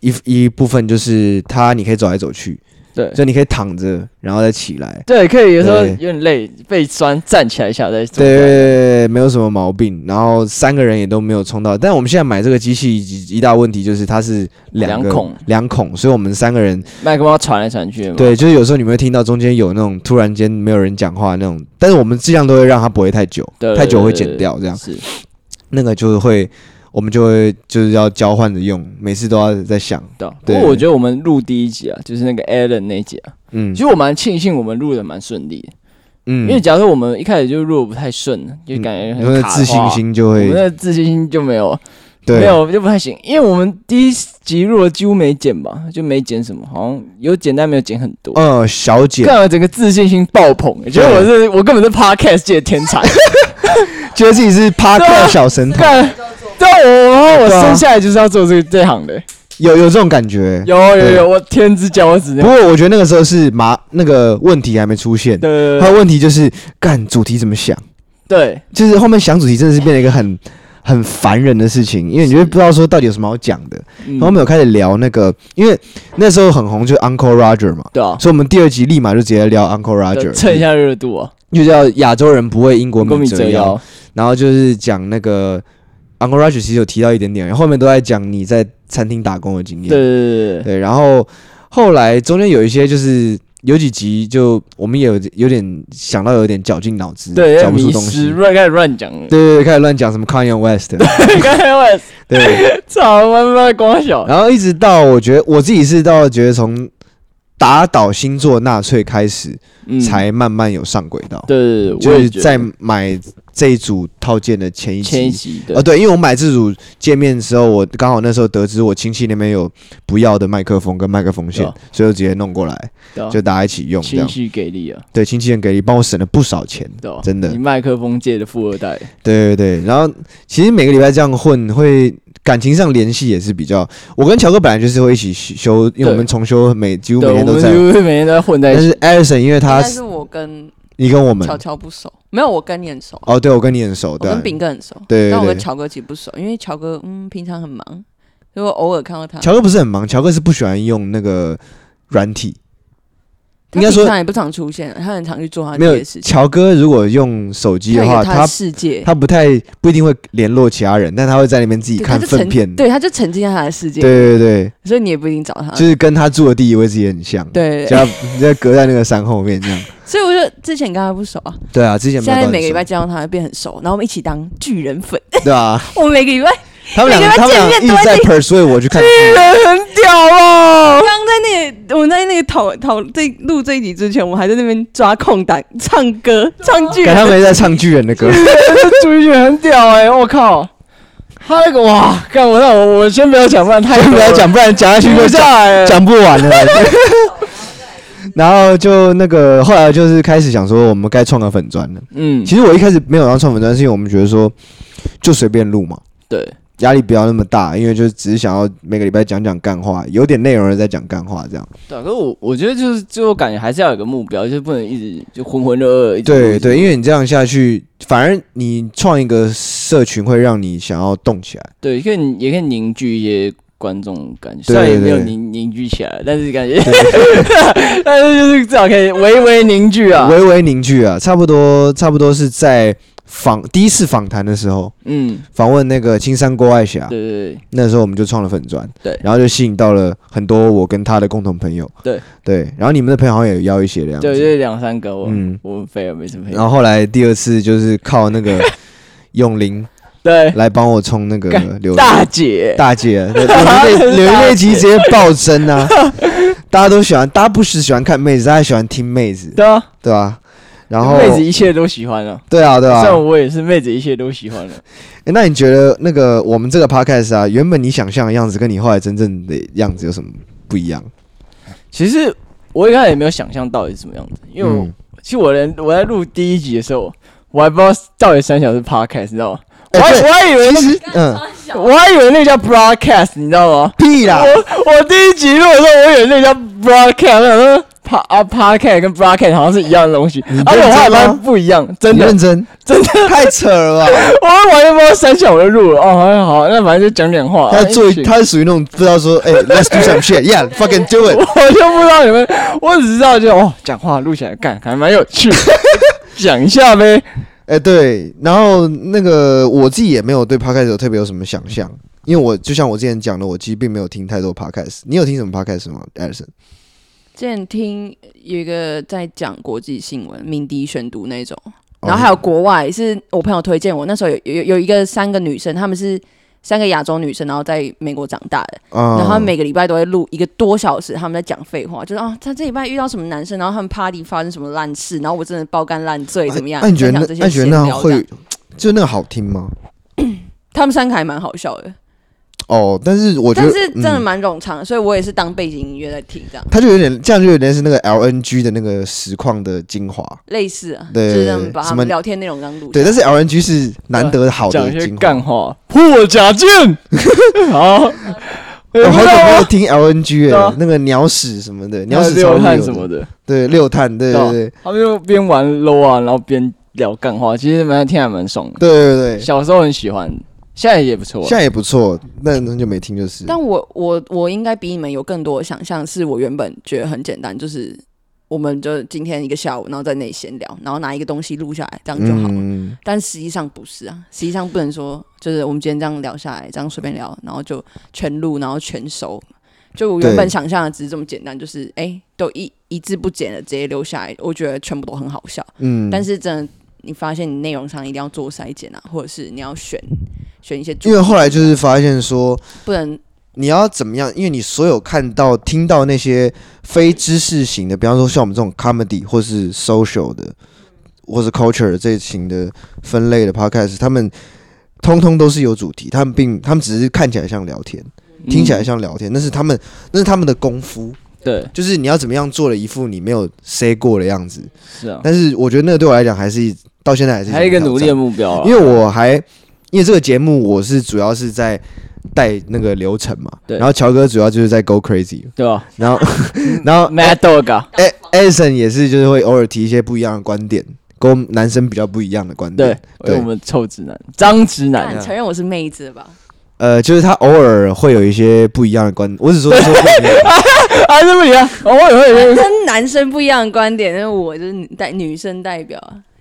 一一部分，就是它你可以走来走去。对，就你可以躺着，然后再起来。对，可以。有时候有点累，背酸，站起来一下再做。对，没有什么毛病。然后三个人也都没有冲到。但我们现在买这个机器一一大问题就是它是两孔，两孔，所以我们三个人麦克风传来传去。对，就是有时候你们会听到中间有那种突然间没有人讲话那种，但是我们尽量都会让它不会太久，太久会剪掉这样。是，那个就是会。我们就会就是要交换着用，每次都要在想。对，不过我觉得我们录第一集啊，就是那个 Allen 那集啊，嗯，其实我蛮庆幸我们录的蛮顺利的，嗯，因为假如说我们一开始就录的不太顺，就感觉很卡，自信心就会，我们的自信心就没有，没有就不太行，因为我们第一集录了几乎没剪吧，就没剪什么，好像有剪但没有剪很多，嗯，小剪，看了整个自信心爆棚，觉得我是我根本是 Podcast 界的天才，<laughs> 觉得自己是 Podcast 小神童。对，我我生下来就是要做这个这行的，有有这种感觉，有有有，我天之骄子。不过我觉得那个时候是麻，那个问题还没出现，对，还有问题就是干主题怎么想，对，就是后面想主题真的是变成一个很很烦人的事情，因为你就不知道说到底有什么好讲的。然后我们有开始聊那个，因为那时候很红，就是 Uncle Roger 嘛，对啊，所以我们第二集立马就直接聊 Uncle Roger，蹭一下热度啊，就叫亚洲人不为英国米折腰，然后就是讲那个。Uncle Roger 其实有提到一点点，后后面都在讲你在餐厅打工的经验。对对对对，对，然后后来中间有一些就是有几集就我们也有有点想到有点绞尽脑汁，对，讲不出东西，乱开始乱讲。对对对，开始乱讲什么 Kanye West。Kanye West。<laughs> 对，操他妈光小。然后一直到我觉得我自己是到觉得从打倒星座纳粹开始，才慢慢有上轨道。对就是在买。这一组套件的前一集，前一集对，哦对，因为我买这组界面的时候，我刚好那时候得知我亲戚那边有不要的麦克风跟麦克风线，所以我直接弄过来，就大家一起用。亲戚给力啊！对，亲戚很给力，帮我省了不少钱，真的。你麦克风界的富二代。对对对，然后其实每个礼拜这样混，会感情上联系也是比较。我跟乔哥本来就是会一起修，因为我们重修每几乎每天都在，几乎每天都在混在一起。但是 Alison 因为他是我跟。你跟我们乔乔不熟，没有我跟你很熟。哦，对，我跟你很熟，对，我跟炳哥很熟，对，但我跟乔哥其实不熟，因为乔哥嗯平常很忙，如果偶尔看到他，乔哥不是很忙，乔哥是不喜欢用那个软体。应该说他也不常出现，他很常去做他的没有乔哥如果用手机的话，他世界他不太不一定会联络其他人，但他会在那边自己看粪片。对，他就沉浸在他的世界。对对对，所以你也不一定找他。就是跟他住的地理位置也很像。对，就你在隔在那个山后面这样。<laughs> 所以我就之前跟他不熟啊。对啊，之前现在每个礼拜见到他变很熟，然后我们一起当巨人粉。对啊，<laughs> 我们每个礼拜。他们俩，他们俩一直在 persuade 我去看。巨 <laughs> 人很屌哦！刚在那个，我们在那个讨讨这录这一集之前，我们还在那边抓空档唱歌，<laughs> 唱巨人。他们在唱巨人的歌。<laughs> 巨人很屌哎！我靠，他那个哇，干我那我我先不要讲，不然太不要讲，不然讲下去就讲讲不完了。<laughs> 然后就那个后来就是开始想说，我们该创个粉砖了。嗯，其实我一开始没有要创粉砖，是因为我们觉得说就随便录嘛。对。压力不要那么大，因为就只是想要每个礼拜讲讲干话，有点内容的在讲干话这样。对，可是我我觉得就是最后感觉还是要有个目标，就是不能一直就浑浑噩噩。对对，因为你这样下去，反而你创一个社群会让你想要动起来。对，可以也可以凝聚一些观众感觉，虽然也没有凝凝聚起来，但是感觉，<laughs> 但是就是至少可以微微凝聚啊，微微凝聚啊，差不多差不多是在。访第一次访谈的时候，嗯，访问那个青山郭爱霞，对对对，那时候我们就创了粉砖，对，然后就吸引到了很多我跟他的共同朋友，对。对，然后你们的朋友好像也邀一些的样子，对，就两三个，嗯，我们飞了没什么朋友。然后后来第二次就是靠那个 <laughs> 永林，对，来帮我冲那个流大姐，大姐，流泪流泪集直接暴增啊！大家都喜欢，大家不是喜欢看妹子，大家喜欢听妹子，对啊，对吧？然后妹子一切都喜欢了，对啊，对啊，像我也是妹子一切都喜欢了。<laughs> 哎，那你觉得那个我们这个 podcast 啊，原本你想象的样子，跟你后来真正的样子有什么不一样？其实我一开始也没有想象到底是什么样子，因为其实我连我在录第一集的时候，我还不知道到底三小是 podcast，你知道吗？欸、我还我还以为是嗯，我还以为那个叫 broadcast，你知道吗？屁啦！我我第一集录的时候，我以为那个叫 broadcast，我说。帕啊，Podcast 跟 Broadcast 好像是一样的东西，而且我还发现不一样，真的认真，真的太扯了吧！我完全不知道三小我就录了哦，好，好，那反正就讲点话。他做，他是属于那种不知道说，哎，Let's do some shit，Yeah，fucking do it。<laughs> 我就不知道你们，我只知道就哦，讲话录起来干还蛮有趣，<laughs> 讲一下呗。哎，对，然后那个我自己也没有对 Podcast 有特别有什么想象，因为我就像我之前讲的，我其实并没有听太多 Podcast。你有听什么 Podcast 吗，Edison？之前听有一个在讲国际新闻，鸣笛选读那种，然后还有国外是我朋友推荐我。那时候有有有一个三个女生，她们是三个亚洲女生，然后在美国长大的，然后每个礼拜都会录一个多小时，他们在讲废话，就是啊，他这礼拜遇到什么男生，然后他们 party 发生什么烂事，然后我真的爆肝烂醉怎么样？那你觉得那你觉得那会就那个好听吗？他们三个还蛮好笑的。哦，但是我觉得，但是真的蛮冗长，所以我也是当背景音乐在听这样。他就有点这样，就有点是那个 LNG 的那个实况的精华，类似啊，对，就是把他们聊天内容刚录。对，但是 LNG 是难得好的精华。干话，破甲剑。<laughs> 好，我好久没有听 LNG 哎，那个鸟屎什么的，鸟屎六碳什么的，对，六碳，对对对，他们就边玩 low 啊，然后边聊干话，其实蛮听还蛮爽的。对对对，小时候很喜欢。现在也不错，现在也不错，那很久没听就是。但我我我应该比你们有更多的想象，是我原本觉得很简单，就是我们就今天一个下午，然后在那里闲聊，然后拿一个东西录下来，这样就好了。嗯、但实际上不是啊，实际上不能说就是我们今天这样聊下来，这样随便聊，然后就全录，然后全收。就我原本想象的只是这么简单，就是哎对，都一一字不减的直接留下来，我觉得全部都很好笑。嗯，但是真的。你发现你内容上一定要做筛减啊，或者是你要选选一些，因为后来就是发现说不能，你要怎么样？因为你所有看到、听到那些非知识型的，比方说像我们这种 comedy 或是 social 的，或是 culture 这一型的分类的 podcast，他们通通都是有主题，他们并他们只是看起来像聊天，听起来像聊天，那是他们那是他们的功夫。对，就是你要怎么样做了一副你没有 say 过的样子。是啊，但是我觉得那个对我来讲还是到现在还是还有一个努力的目标。因为我还因为这个节目我是主要是在带那个流程嘛，对。然后乔哥主要就是在 go crazy，对吧？然后 <laughs> 然后 Mad Dog，哎 Edison 也是就是会偶尔提一些不一样的观点，跟男生比较不一样的观点。对，对。我们臭直男、脏直男，承认我是妹子吧？呃，就是他偶尔会有一些不一样的观点，我只说说不一样，还 <laughs> 是不一样，偶尔会有跟男生不一样的观点，因为我就是代女生代表，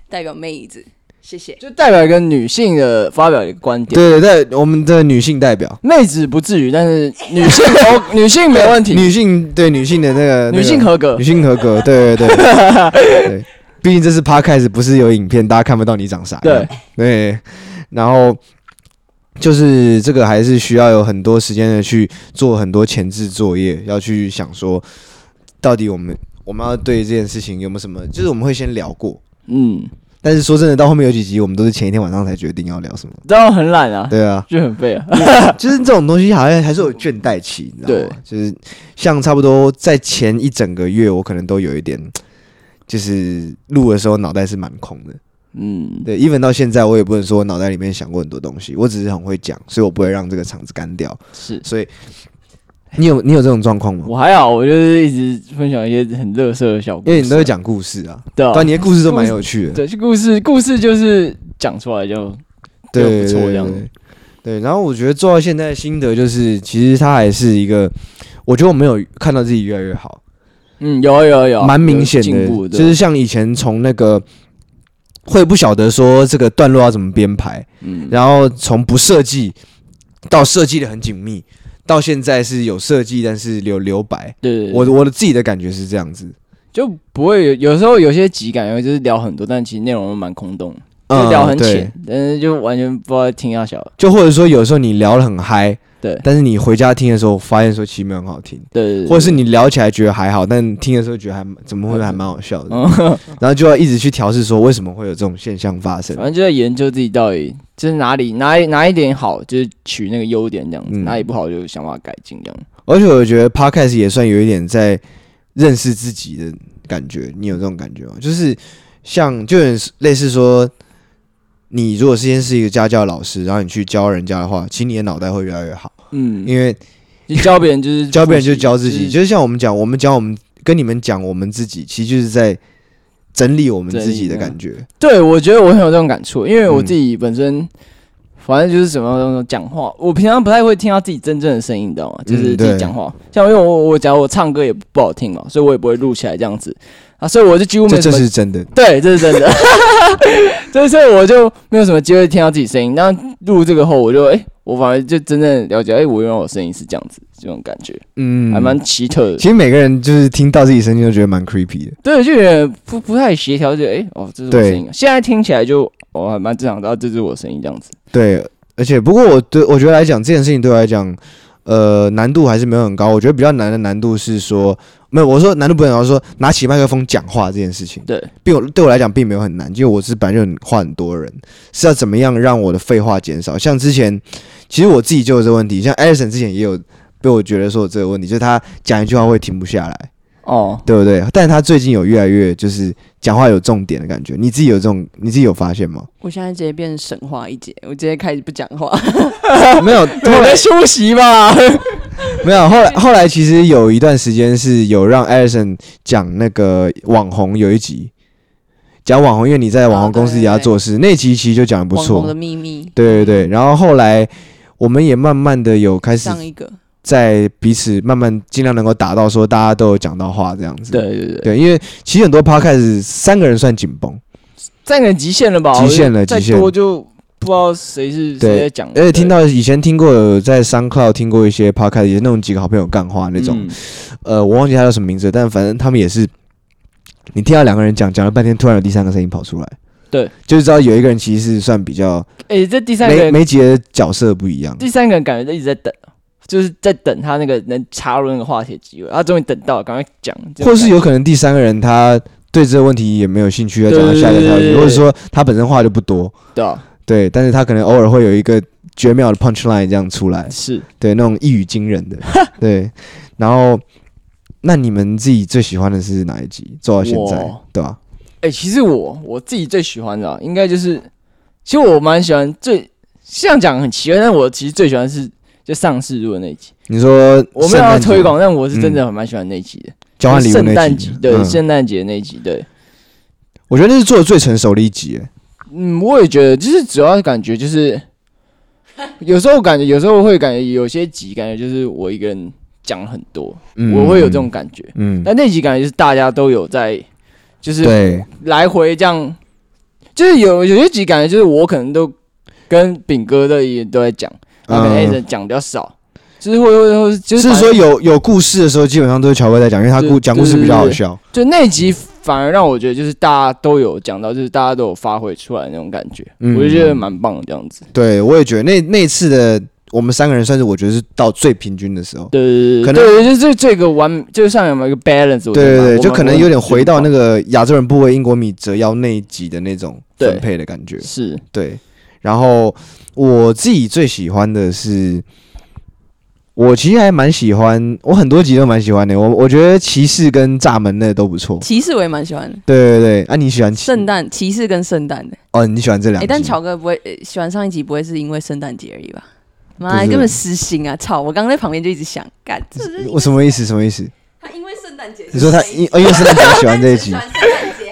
代表妹子，谢谢，就代表一个女性的发表一个观点，对对对，我们的女性代表，妹子不至于，但是女性 <laughs> 哦，女性没问题，女性对女性的那个女性合格，女性合格，<laughs> 对对对，对，毕竟这是 Podcast，不是有影片，大家看不到你长啥。样，对。对，然后。就是这个还是需要有很多时间的去做很多前置作业，要去想说，到底我们我们要对这件事情有没有什么？就是我们会先聊过，嗯，但是说真的，到后面有几集我们都是前一天晚上才决定要聊什么，然后很懒啊，对啊，就很废啊，<laughs> 就是这种东西好像还是有倦怠期，你知道吗？对，就是像差不多在前一整个月，我可能都有一点，就是录的时候脑袋是蛮空的。嗯，对，even 到现在我也不能说我脑袋里面想过很多东西，我只是很会讲，所以我不会让这个场子干掉。是，所以你有你有这种状况吗？我还好，我就是一直分享一些很乐色的小故事，啊，因为你都会讲故事啊，对啊，你的故事都蛮有趣的。对，故事故事就是讲出来就对，不错这样子。对，然后我觉得做到现在的心得就是，其实它还是一个，我觉得我没有看到自己越来越好。嗯，有有有，蛮明显的，就是像以前从那个。会不晓得说这个段落要怎么编排，嗯，然后从不设计到设计的很紧密，到现在是有设计但是留留白，对，对，对，我我的自己的感觉是这样子，就不会有有时候有些集感觉就是聊很多，但其实内容都蛮空洞，就聊很浅，嗯，但是就完全不知道听要小，就或者说有时候你聊得很嗨。对，但是你回家听的时候，发现说其实没有很好听。对，或者是你聊起来觉得还好，但听的时候觉得还怎么会还蛮好笑的。<laughs> 然后就要一直去调试，说为什么会有这种现象发生。反正就在研究自己到底就是哪里哪一哪一点好，就是取那个优点这样子；嗯、哪里不好，就想办法改进这样。而且我觉得 Podcast 也算有一点在认识自己的感觉。你有这种感觉吗？就是像就类似说。你如果先是一个家教老师，然后你去教人家的话，其实你的脑袋会越来越好。嗯，因为你教别人就是 <laughs> 教别人就是教自己，就是像我们讲，我们讲我们跟你们讲我们自己，其实就是在整理我们自己的感觉。对，我觉得我很有这种感触，因为我自己本身反正就是什么讲话，我平常不太会听到自己真正的声音，你知道吗？就是自己讲话，像因为我我假如我唱歌也不好听嘛，所以我也不会录起来这样子。啊，所以我就几乎没什么。<laughs> 这是真的。<laughs> 对，这是真的。所以我就没有什么机会听到自己声音。那录这个后，我就哎、欸，我反而就真正了解，哎、欸，我原来我声音是这样子，这种感觉，嗯，还蛮奇特的。其实每个人就是听到自己声音都觉得蛮 creepy 的。对，就有点不不太协调，就哎、欸，哦，这是我声音。对现在听起来就哦，还蛮正常的，这是我声音这样子。对，而且不过我对我觉得来讲这件事情对我来讲，呃，难度还是没有很高。我觉得比较难的难度是说。没有，我说难度不很高说拿起麦克风讲话这件事情，对，并我对我来讲并没有很难，因为我是本来就很话很多人，是要怎么样让我的废话减少？像之前，其实我自己就有这个问题，像 Edison 之前也有被我觉得说有这个问题，就是他讲一句话会停不下来，哦，对不对？但是他最近有越来越就是讲话有重点的感觉，你自己有这种，你自己有发现吗？我现在直接变成神话一节，我直接开始不讲话，<laughs> 没有，<laughs> 我在休息吧。<laughs> 没有，后来后来其实有一段时间是有让 Edison 讲那个网红，有一集讲网红，因为你在网红公司底下做事，那集其实就讲的不错。网红的秘密。对对对，然后后来我们也慢慢的有开始在彼此慢慢尽量能够达到说大家都有讲到话这样子。对对对，对，因为其实很多 Podcast 三个人算紧绷，三个人极限了吧？极限了，极限。了就。不知道谁是谁在讲，而且听到以前听过有在 SoundCloud 听过一些 Podcast，也是那种几个好朋友干话那种，嗯、呃，我忘记他叫什么名字，但反正他们也是，你听到两个人讲讲了半天，突然有第三个声音跑出来，对，就是知道有一个人其实是算比较，哎、欸，这第三个人每每集的角色不一样，第三个人感觉一直在等，就是在等他那个能插入那个话题的机会，他终于等到，赶快讲，或是有可能第三个人他对这个问题也没有兴趣要讲到下一个话题，或者说他本身话就不多，对啊。对，但是他可能偶尔会有一个绝妙的 punch line 这样出来，是对那种一语惊人的。<laughs> 对，然后那你们自己最喜欢的是哪一集？做到现在，对吧？哎、欸，其实我我自己最喜欢的、啊，应该就是，其实我蛮喜欢最这样讲很奇怪，但我其实最喜欢的是就上市录的那一集。你说我没有要推广，但我是真的很蛮喜欢那一集的。交换礼物圣诞那集节，对，嗯圣诞节那集，对，我觉得那是做的最成熟的一集。哎嗯，我也觉得，就是主要感觉就是，<laughs> 有时候感觉，有时候会感觉有些集感觉就是我一个人讲很多，嗯我会有这种感觉。嗯，但那集感觉就是大家都有在，就是对，来回这样，就是有有些集感觉就是我可能都跟炳哥的也都在讲，然后可能 A 嗯人讲比较少，就是会会会就是是说有有故事的时候，基本上都是乔哥在讲，因为他故讲故事比较好笑。就那集反而让我觉得就是大家都有讲到，就是大家都有发挥出来那种感觉，嗯我就觉得蛮棒的这样子。对，我也觉得那那次的我们三个人算是我觉得是到最平均的时候。对对对，可能对就是这这个完，就是上有没有一个 balance？我觉得对对对，就可能有点回到那。个亚洲人不为英国米折腰那一集的那种对分配的感觉。是对，然后我自己最喜欢的是，我其实还蛮喜欢，我很多集都蛮喜欢的。我我觉得骑士跟炸门那都不错。骑士我也蛮喜欢的，对对对，啊，你喜欢骑圣诞骑士跟圣诞的。哦，你喜欢这两哎、集？但乔哥不会、呃喜欢上一集，不会是因为圣诞节而已吧？妈，不是根本私心啊！操！我刚刚在旁边就一直想，干，这是我什么意思？什么意思？他因为圣诞节，你说他因哦因为圣诞节 <laughs> 喜欢这一集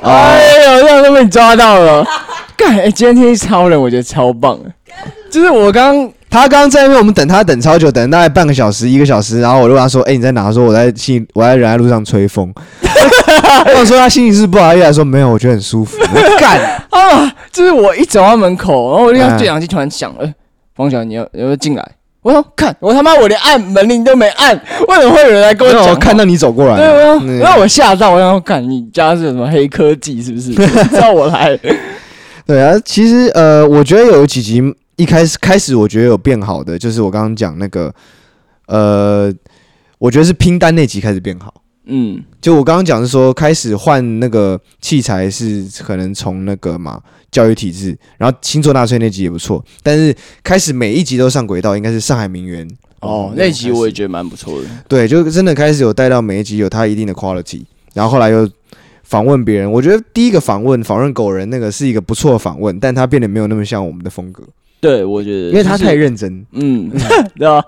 哎呦，这样都被你抓到了！干，哎，今天天气超冷，我觉得超棒的。就是我刚他刚刚在那边，我们等他等超久，等大概半个小时、一个小时，然后我就跟他说：“哎、你在哪？”他说：“我在信，我在仁爱路上吹风。” <laughs> 我想说他心情是不好意思，他说：“没有，我觉得很舒服。”我干，啊，就是我一走到门口，然后我就看嗯对讲机突然响了，方小你要你要进来？我说看，我他妈我连按门铃都没按，为什么会有人来跟我讲看到你走过来，对啊，嗯然后我吓到，我想说，看你家是什么黑科技是不是？知道我来，对啊，其实呃，我觉得有几集一开始开始，我觉得有变好的，就是我刚刚讲那个呃，我觉得是拼单那集开始变好。嗯，就我刚刚讲是说，开始换那个器材是可能从那个嘛教育体制，然后星座纳粹那集也不错，但是开始每一集都上轨道，应该是上海名媛哦，那集我也觉得蛮不错的。对，就真的开始有带到每一集有它一定的 quality，然后后来又访问别人，我觉得第一个访问访问狗人那个是一个不错的访问，但他变得没有那么像我们的风格，对，我觉得，因为他太认真，嗯，<laughs> 对啊，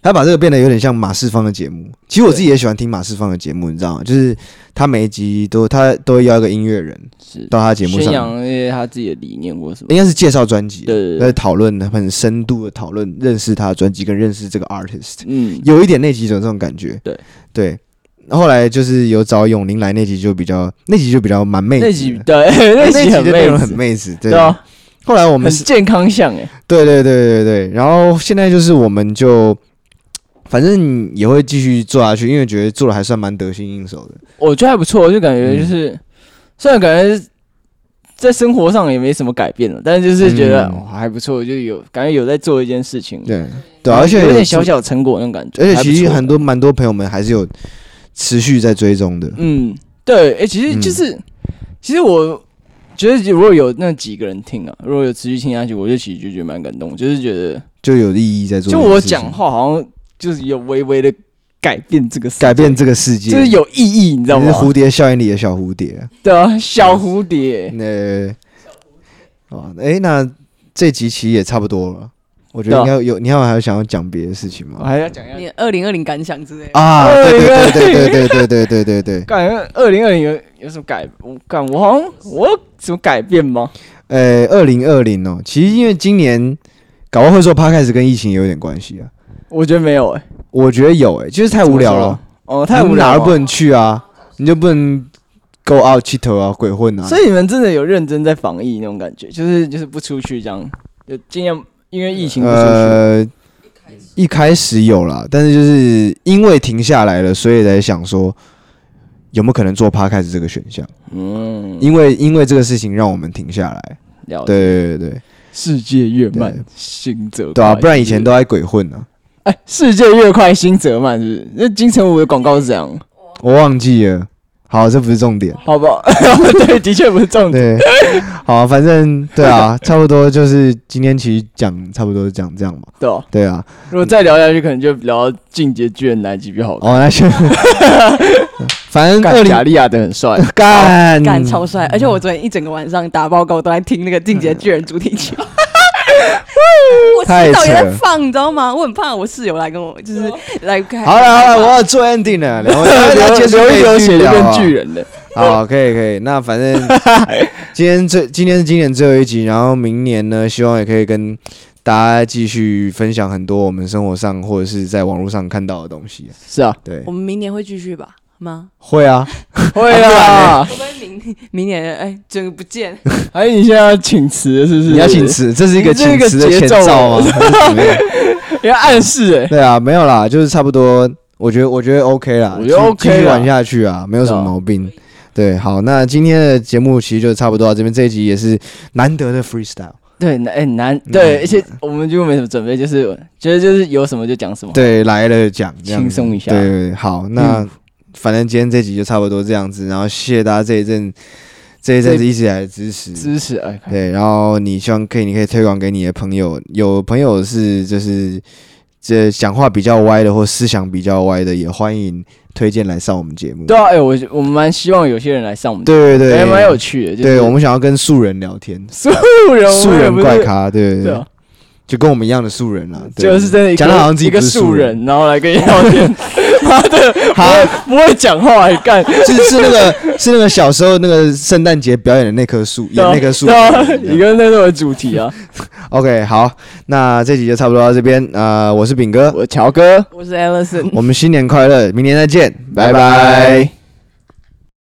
他把这个变得有点像马世芳的节目。其实我自己也喜欢听马世芳的节目，你知道吗？就是他每一集都他都会邀一个音乐人是。到他节目宣上。扬那些他自己的理念或什么。应该是介绍专辑，对讨论很深度的讨论，认识他的专辑跟认识这个 artist，嗯，有一点那几种这种感觉。对。对，后来就是有找永玲来那集就比较，那集就比较蛮妹子，那集对，<laughs> 那集很那集的内容妹子，很妹子，对。对啊，后来我们是，健康向哎，对对对对对，然后现在就是我们就，反正也会继续做下去，因为觉得做的还算蛮得心应手的。我觉得还不错，就感觉就是，嗯。虽然感觉在生活上也没什么改变了，但是就是觉得、嗯。哦还不错，就有感觉有在做一件事情，对对啊，而且有点小小成果那种感觉，而且其实很多蛮多朋友们还是有持续在追踪的。嗯，对，哎、其实就是，其实我觉得如果有那几个人听啊，如果有持续听下去，我就其实就觉得蛮感动，就是觉得，就有意义在做就我。讲话好像就是有微微的改变这个世界改变这个世界，就是有意义，你知道吗？蝴蝶效应里的小蝴蝶。对啊，小蝴蝶，那哦，哎，那这集其实也差不多了。我觉得应该有，你还有想要讲别的事情吗？我还要讲一下你二零二零感想之类的。啊，对对哎对对对对对对对对对。感觉二零二零有有什么改？我感我好像我有什么改变吗？呃，二零二零哦，其实因为今年搞不好会说 podcast 跟疫情也有点关系啊。我觉得没有哎、我觉得有哎，就是太无聊了，哦，太无聊了。哪儿不能去啊？你就不能 go out 剃头啊，鬼混啊？所以你们真的有认真在防疫那种感觉，就是就是不出去这样，就尽量因为疫情不。呃，一开始有啦，但是就是因为停下来了，所以才想说有没有可能做 podcast 这个选项？嗯，因为因为这个事情让我们停下来。了解。对对对对世界越慢对，心则对啊，不然以前都在鬼混呢、哎，世界越快，心则慢，是不是？那金城武的广告是这样，我忘记了。好，这不是重点。好不好？对，的确不是重点。对，好，反正对啊，差不多就是今天其实讲差不多是讲这样嘛。对啊，对啊，如果再聊下去，可能就聊到进阶巨人哪一集比较好看。哦，那先，<laughs> 反正二零干贾利亚的很帅，<laughs> 干干超帅！而且我昨天一整个晚上打报告都在听那个《进击的巨人》主题曲。<laughs> <laughs> 我洗澡也在放，你知道吗？我很怕我室友来跟我，就是来看。好了好了，我要做 ending 了，<laughs> 然后留一留血就变巨人了。好，可以可以。那反正 <laughs> 今天最今天是今年最后一集，然后明年呢，希望也可以跟大家继续分享很多我们生活上或者是在网络上看到的东西。是啊，对，我们明年会继续吧？吗？会啊，<laughs> 会啊。会不会明明年哎，整个不见？<laughs> 哎，你现在要请辞是不是？你要请辞，这是一个请辞的前兆吗？<laughs> 你要暗示哎。对啊，没有啦，就是差不多。我觉得我觉得 OK 啦，我觉得 OK，继续玩下去啊，没有什么毛病。对，好，那今天的节目其实就差不多到这边，这一集也是难得的 freestyle。对，哎，难，对，而且我们就没什么准备，就是觉得就是有什么就讲什么。对，来了讲，轻松一下。对对，好，那。反正今天这集就差不多这样子，然后谢谢大家这一阵这一阵子一直以来的支持。支持，对，然后你希望可以，你可以推广给你的朋友，有朋友是就是这讲话比较歪的或思想比较歪的，也欢迎推荐来上我们节目。对啊，哎，我我们蛮希望有些人来上我们，对对对，还蛮有趣的，对我们想要跟素人聊天，<laughs> 素人素人怪咖，对对对。就跟我们一样的素人啊，就是真的讲的好像自己一个素人，然后来跟你聊天，<laughs> 妈的，好。不会讲话还干，是是那个是那个小时候那个圣诞节表演的那棵树，演那棵树，以跟那个主题啊。<laughs> OK，好，那这集就差不多到这边啊，我是炳哥，我是乔哥，我是 Alison，我们新年快乐，明年再见，拜拜。